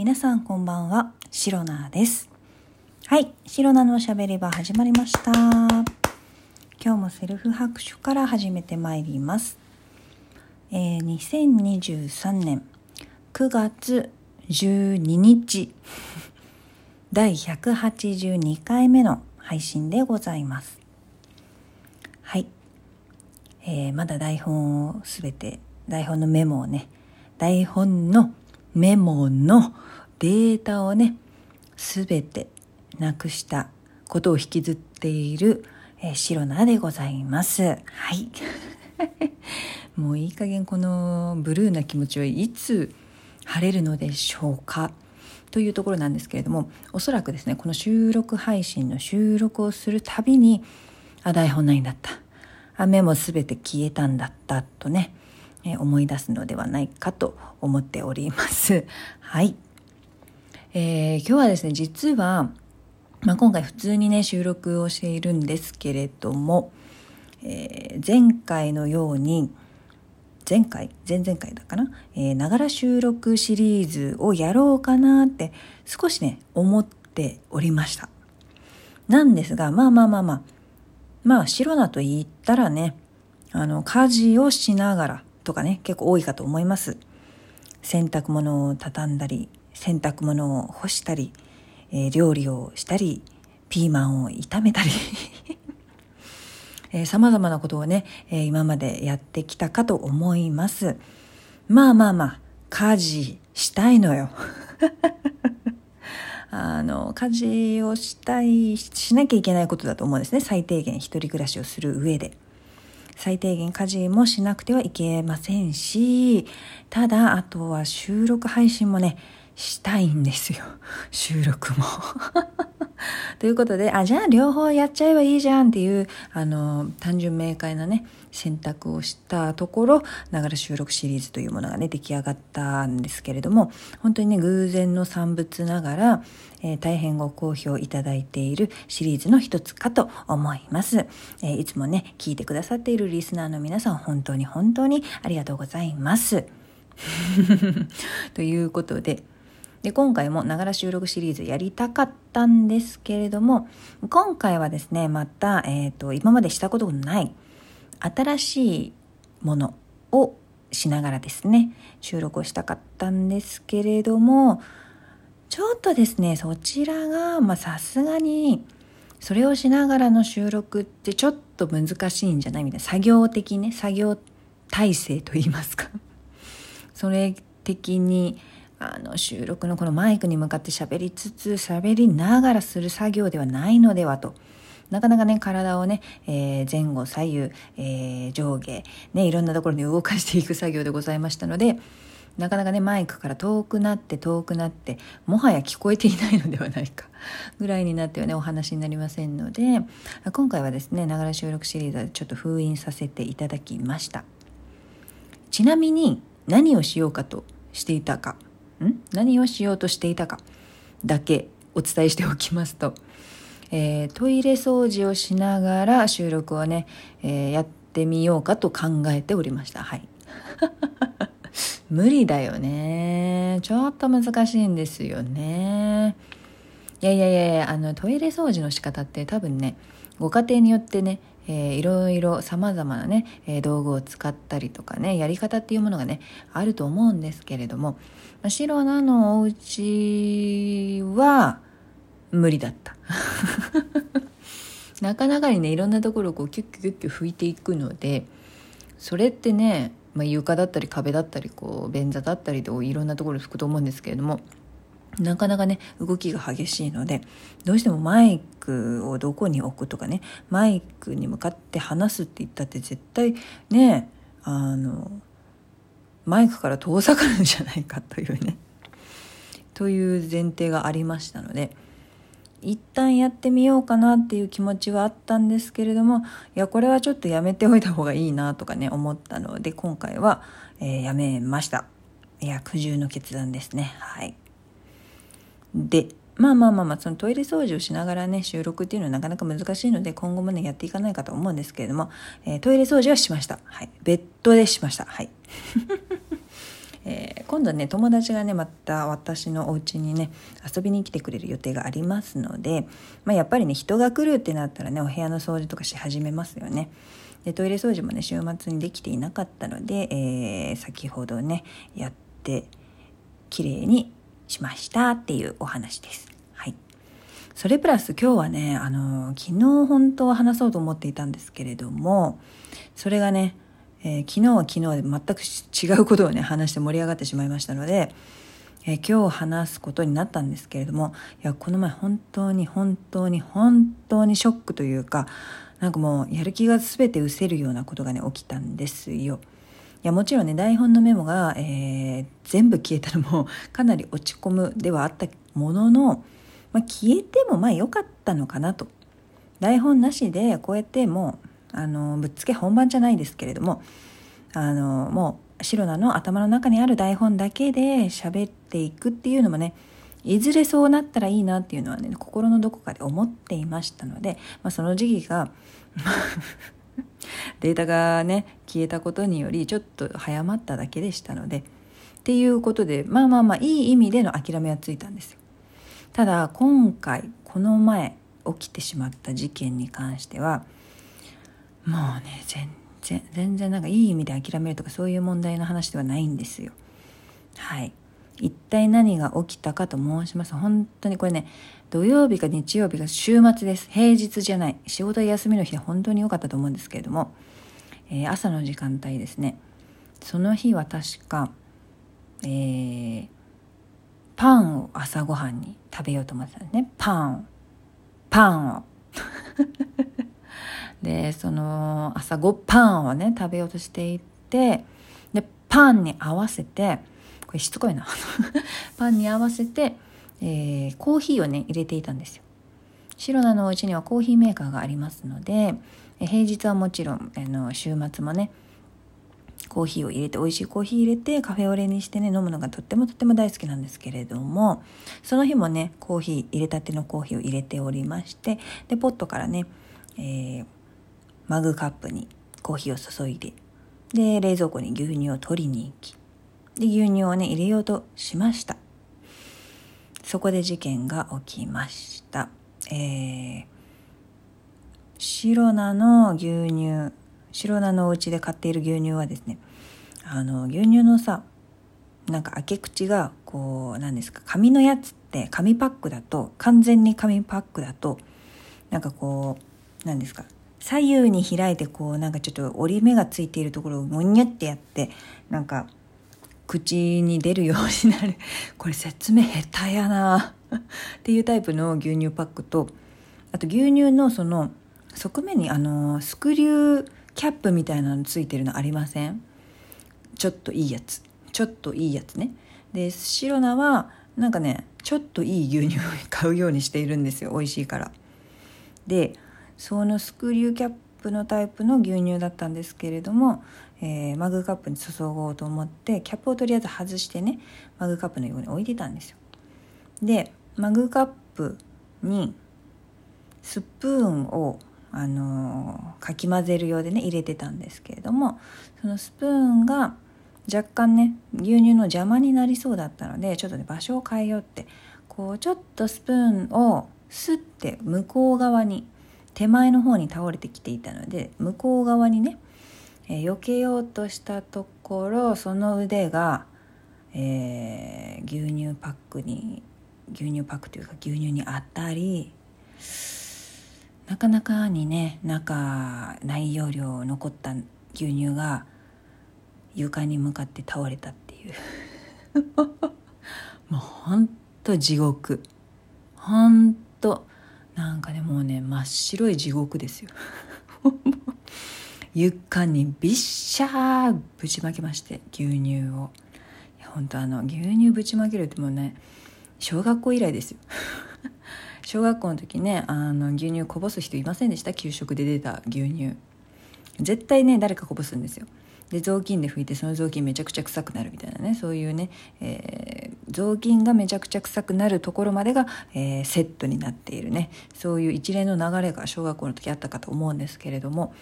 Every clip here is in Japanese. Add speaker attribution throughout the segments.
Speaker 1: 皆さんこんばんは、シロナです。はい、シロナのおしゃべり場始まりました。今日もセルフ拍手から始めてまいります。えー、2023年9月12日、第182回目の配信でございます。はい。えー、まだ台本をすべて、台本のメモをね、台本のメモのデータをね、すべてなくしたことを引きずっている、えー、シロナでございます。はい。もういい加減このブルーな気持ちはいつ晴れるのでしょうか？というところなんですけれどもおそらくですねこの収録配信の収録をするたびにあ台本ないんだったあメモ全て消えたんだったとね、え、思い出すのではないかと思っております。はい、えー、今日はですね実は、まあ、今回普通にね収録をしているんですけれども、えー、前回のように前回？前々回だかな？えながら収録シリーズをやろうかなって少しね思っておりました。なんですがまあまあまあまあまあ白菜と言ったらねあの家事をしながらとかね結構多いかと思います洗濯物を畳んだり洗濯物を干したり、えー、料理をしたりピーマンを炒めたり えー、様々なことをね、えー、今までやってきたかと思います。まあまあまあ、家事したいのよ。あの、家事をしたい、しなきゃいけないことだと思うんですね。最低限一人暮らしをする上で。最低限家事もしなくてはいけませんし、ただ、あとは収録配信もね、したいんですよ。収録も。ということで、あ、じゃあ両方やっちゃえばいいじゃんっていう、あの、単純明快なね、選択をしたところ、ながら収録シリーズというものがね、出来上がったんですけれども、本当にね、偶然の産物ながら、えー、大変ご好評いただいているシリーズの一つかと思います。えー、いつもね、聞いてくださっているリスナーの皆さん、本当に本当にありがとうございます。ということで、で今回もながら収録シリーズやりたかったんですけれども今回はですねまた、えーと、今までしたことのない新しいものをしながらですね収録をしたかったんですけれどもちょっとですねそちらがさすがにそれをしながらの収録ってちょっと難しいんじゃないみたいな作業的ね作業体制といいますか。それ的にあの収録のこのマイクに向かって喋りつつ喋りながらする作業ではないのではと。なかなかね、体をね、えー、前後左右、えー、上下、ね、いろんなところに動かしていく作業でございましたので、なかなかね、マイクから遠くなって遠くなって、もはや聞こえていないのではないか、ぐらいになってはね、お話になりませんので、今回はですね、ながら収録シリーズでちょっと封印させていただきました。ちなみに、何をしようかとしていたか。ん？何をしようとしていたかだけお伝えしておきますと、えー、トイレ掃除をしながら収録をね、えー、やってみようかと考えておりました。はい。無理だよね。ちょっと難しいんですよね。いやいやいやいやあのトイレ掃除の仕方って多分ねご家庭によってねえー、いろいろさまざまなね、え、道具を使ったりとかねやり方っていうものがねあると思うんですけれども、ま、白菜のお家は無理だった。なかなかにねいろんなところをこうキュッキュッキュッ拭いていくのでそれってね、まあ、床だったり壁だったりこう便座だったりといろんなところ拭くと思うんですけれどもなかなかね動きが激しいのでどうしてもマイクをどこに置くとかねマイクに向かって話すって言ったって絶対ねあのマイクから遠ざかるんじゃないかというねという前提がありましたので一旦やってみようかなっていう気持ちはあったんですけれどもいやこれはちょっとやめておいた方がいいなとかね思ったので今回は、えー、やめました。いや苦渋の決断ですね。はい。でまあまあまあまあそのトイレ掃除をしながらね収録っていうのはなかなか難しいので今後もねやっていかないかと思うんですけれども、えー、トイレ掃除はしました。はい。ベッドでしました。はい。えー、今度ね友達がねまた私のお家にね遊びに来てくれる予定がありますので、まあ、やっぱりね人が来るってなったらねお部屋の掃除とかし始めますよね。でトイレ掃除もね週末にできていなかったので、えー、先ほどねやって綺麗にしましたっていうお話です。はい。それプラス今日はね、あの、昨日本当は話そうと思っていたんですけれども、それがね、えー、昨日は昨日で全く違うことをね、話して盛り上がってしまいましたので、えー、今日話すことになったんですけれども、いや、この前本当に本当に本当にショックというか、なんかもうやる気が全て失せるようなことがね、起きたんですよ。やもちろんね台本のメモが、えー、全部消えたのも かなり落ち込むではあったものの、まあ、消えてもまあ良かったのかなと。台本なしでこうやってもうあのぶっつけ本番じゃないですけれどもあのもうシロナの頭の中にある台本だけで喋っていくっていうのもねいずれそうなったらいいなっていうのはね心のどこかで思っていましたので、まあ、その時期が データがね消えたことによりちょっと早まっただけでしたのでっていうことでまあまあまあいい意味での諦めはついたんですよ。ただ今回この前起きてしまった事件に関してはもうね全然全然なんかいい意味で諦めるとかそういう問題の話ではないんですよ。はい。一体何が起きたかと申します。本当にこれね土曜日か日曜日か週末です。平日じゃない。仕事休みの日は本当に良かったと思うんですけれども、えー、朝の時間帯ですね。その日は確か、えー、パンを朝ごはんに食べようと思ってたんですね。パンパンを。でその朝ごパンをね食べようとしていてでパンに合わせてこれしつこいな。パンに合わせて、えー、コーヒーをね入れていたんですよ。シロナのお家にはコーヒーメーカーがありますので平日はもちろんあの週末もねコーヒーを入れて美味しいコーヒー入れてカフェオレにしてね飲むのがとってもとっても大好きなんですけれどもその日もねコーヒー入れたてのコーヒーを入れておりましてでポットからね、えー、マグカップにコーヒーを注いでで冷蔵庫に牛乳を取りに行きで牛乳をね入れようとしました。そこで事件が起きました。えー、白菜の牛乳白菜のお家で買っている牛乳はですねあの牛乳のさなんか開け口がこう何ですか紙のやつって紙パックだと完全に紙パックだとなんかこう何ですか左右に開いてこうなんかちょっと折り目がついているところをもにゃってやってなんか口に出るようになる。これ説明下手やな。っていうタイプの牛乳パックとあと牛乳のその側面にあのスクリューキャップみたいなのついてるのありません？ちょっといいやつ。ちょっといいやつね。でシロナはなんかねちょっといい牛乳を買うようにしているんですよ。美味しいから。でそのスクリューキャップのタイプの牛乳だったんですけれどもえー、マグカップに注ごうと思ってキャップをとりあえず外してねマグカップの横に置いてたんですよ。でマグカップにスプーンをあのー、かき混ぜるようでね入れてたんですけれどもそのスプーンが若干ね牛乳の邪魔になりそうだったのでちょっとね場所を変えようってこうちょっとスプーンをスッて向こう側に手前の方に倒れてきていたので向こう側にねえー、避けようとしたところその腕が、えー、牛乳パックに牛乳パックというか牛乳に当たりなかなかにね中内容量残った牛乳が床に向かって倒れたっていう。もうほんと地獄。ほんとなんかねもうね真っ白い地獄ですよ。床にびっしゃーぶちまけまして牛乳を。いや本当あの牛乳ぶちまけるってもうね小学校以来ですよ。小学校の時ねあの牛乳こぼす人いませんでした？給食で出た牛乳。絶対ね誰かこぼすんですよ。で雑巾で拭いてその雑巾めちゃくちゃ臭くなるみたいなね。そういうね、えー、雑巾がめちゃくちゃ臭くなるところまでが、えー、セットになっているね。そういう一連の流れが小学校の時あったかと思うんですけれども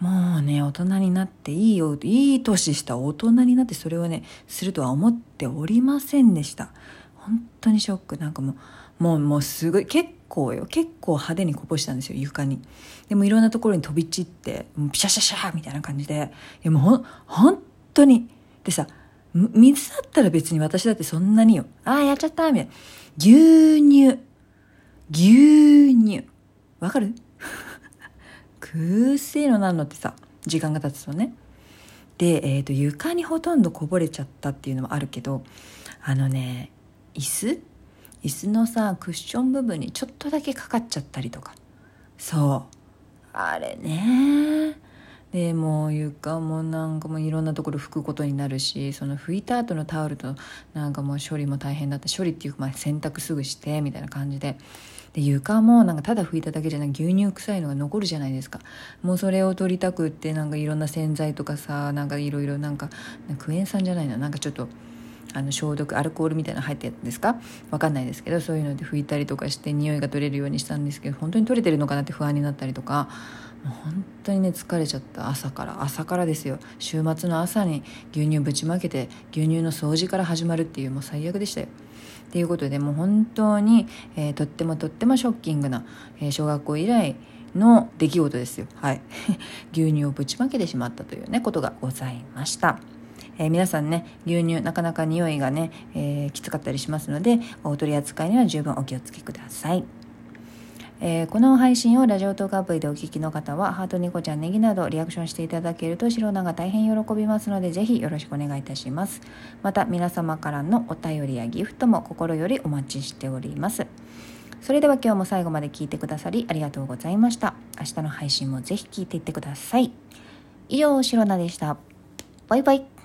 Speaker 1: もうね大人になっていいよいい年した大人になってそれをねするとは思っておりませんでした。本当にショック。なんかもうもうもうすごい結構よ。結構派手にこぼしたんですよ床に。でもいろんなところに飛び散ってもうピシャシャシャみたいな感じで。いやもうほ本当に。でさ水だったら別に私だってそんなによ。ああやっちゃったみたいな。牛乳。牛乳。わかる？くせえのなんのってさ時間が経つとね。で、えーと、床にほとんどこぼれちゃったっていうのもあるけどあのね椅子？椅子のさクッション部分にちょっとだけかかっちゃったりとか。そう。あれね。でもう床もなんかもういろんなところ拭くことになるしその拭いた後のタオルとなんかもう処理も大変だった。処理っていうかまあ洗濯すぐしてみたいな感じで。で床もなんかただ拭いただけじゃなく牛乳臭いのが残るじゃないですか。もうそれを取りたくってなんかいろんな洗剤とかさなんかいろいろなんかクエン酸じゃないな。なんかちょっとあの消毒アルコールみたいなの入ってるんですか？分かんないですけどそういうので拭いたりとかして匂いが取れるようにしたんですけど本当に取れてるのかなって不安になったりとか。もう本当にね疲れちゃった朝から朝からですよ週末の朝に牛乳ぶちまけて牛乳の掃除から始まるっていうもう最悪でしたよっていうことでもう本当に、えー、とってもとってもショッキングな、えー、小学校以来の出来事ですよ。はい。牛乳をぶちまけてしまったというね、ことがございました。えー、皆さんね、牛乳なかなか匂いがね、えー、きつかったりしますので、お取り扱いには十分お気をつけください。えー、この配信をラジオトークアプリでお聞きの方は、ハートニコちゃんネギなどリアクションしていただけると、白菜が大変喜びますので、ぜひよろしくお願いいたします。また、皆様からのお便りやギフトも心よりお待ちしております。それでは今日も最後まで聞いてくださりありがとうございました。明日の配信もぜひ聞いていってください。以上、白菜でした。バイバイ。